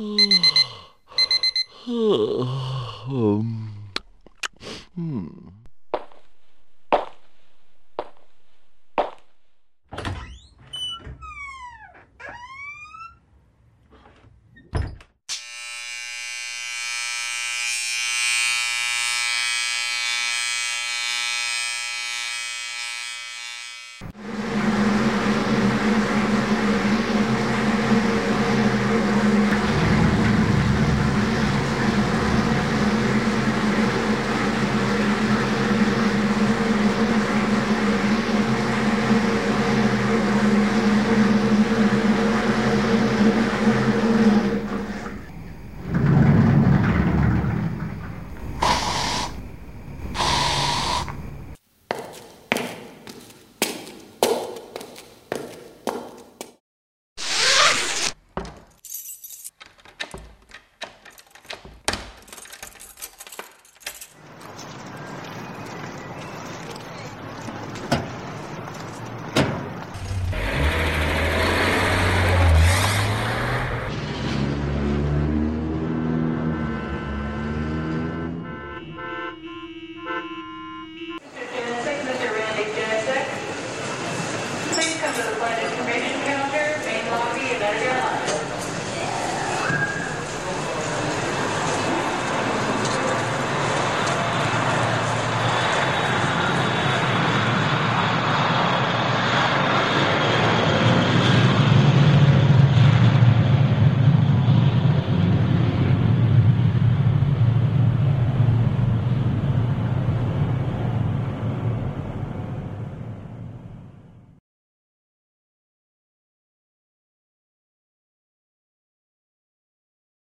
um, hmm.